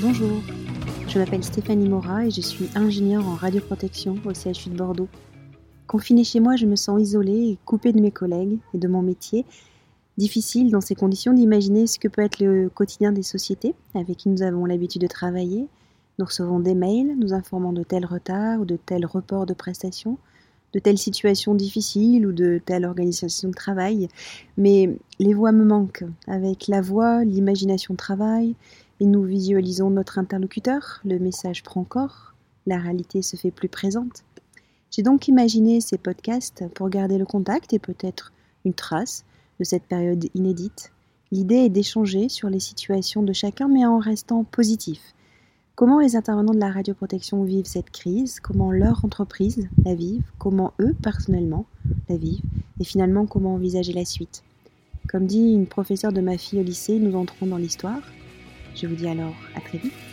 Bonjour, je m'appelle Stéphanie Mora et je suis ingénieure en radioprotection au CHU de Bordeaux. Confinée chez moi, je me sens isolée et coupée de mes collègues et de mon métier. Difficile dans ces conditions d'imaginer ce que peut être le quotidien des sociétés avec qui nous avons l'habitude de travailler. Nous recevons des mails nous informant de tels retards ou de tels reports de prestations, de telles situations difficiles ou de telle organisation de travail. Mais les voix me manquent. Avec la voix, l'imagination travaille et nous visualisons notre interlocuteur. Le message prend corps. La réalité se fait plus présente. J'ai donc imaginé ces podcasts pour garder le contact et peut-être une trace de cette période inédite. L'idée est d'échanger sur les situations de chacun mais en restant positif Comment les intervenants de la radioprotection vivent cette crise, comment leur entreprise la vivent, comment eux personnellement la vivent, et finalement comment envisager la suite? Comme dit une professeure de ma fille au lycée, nous entrons dans l'histoire. Je vous dis alors à très vite.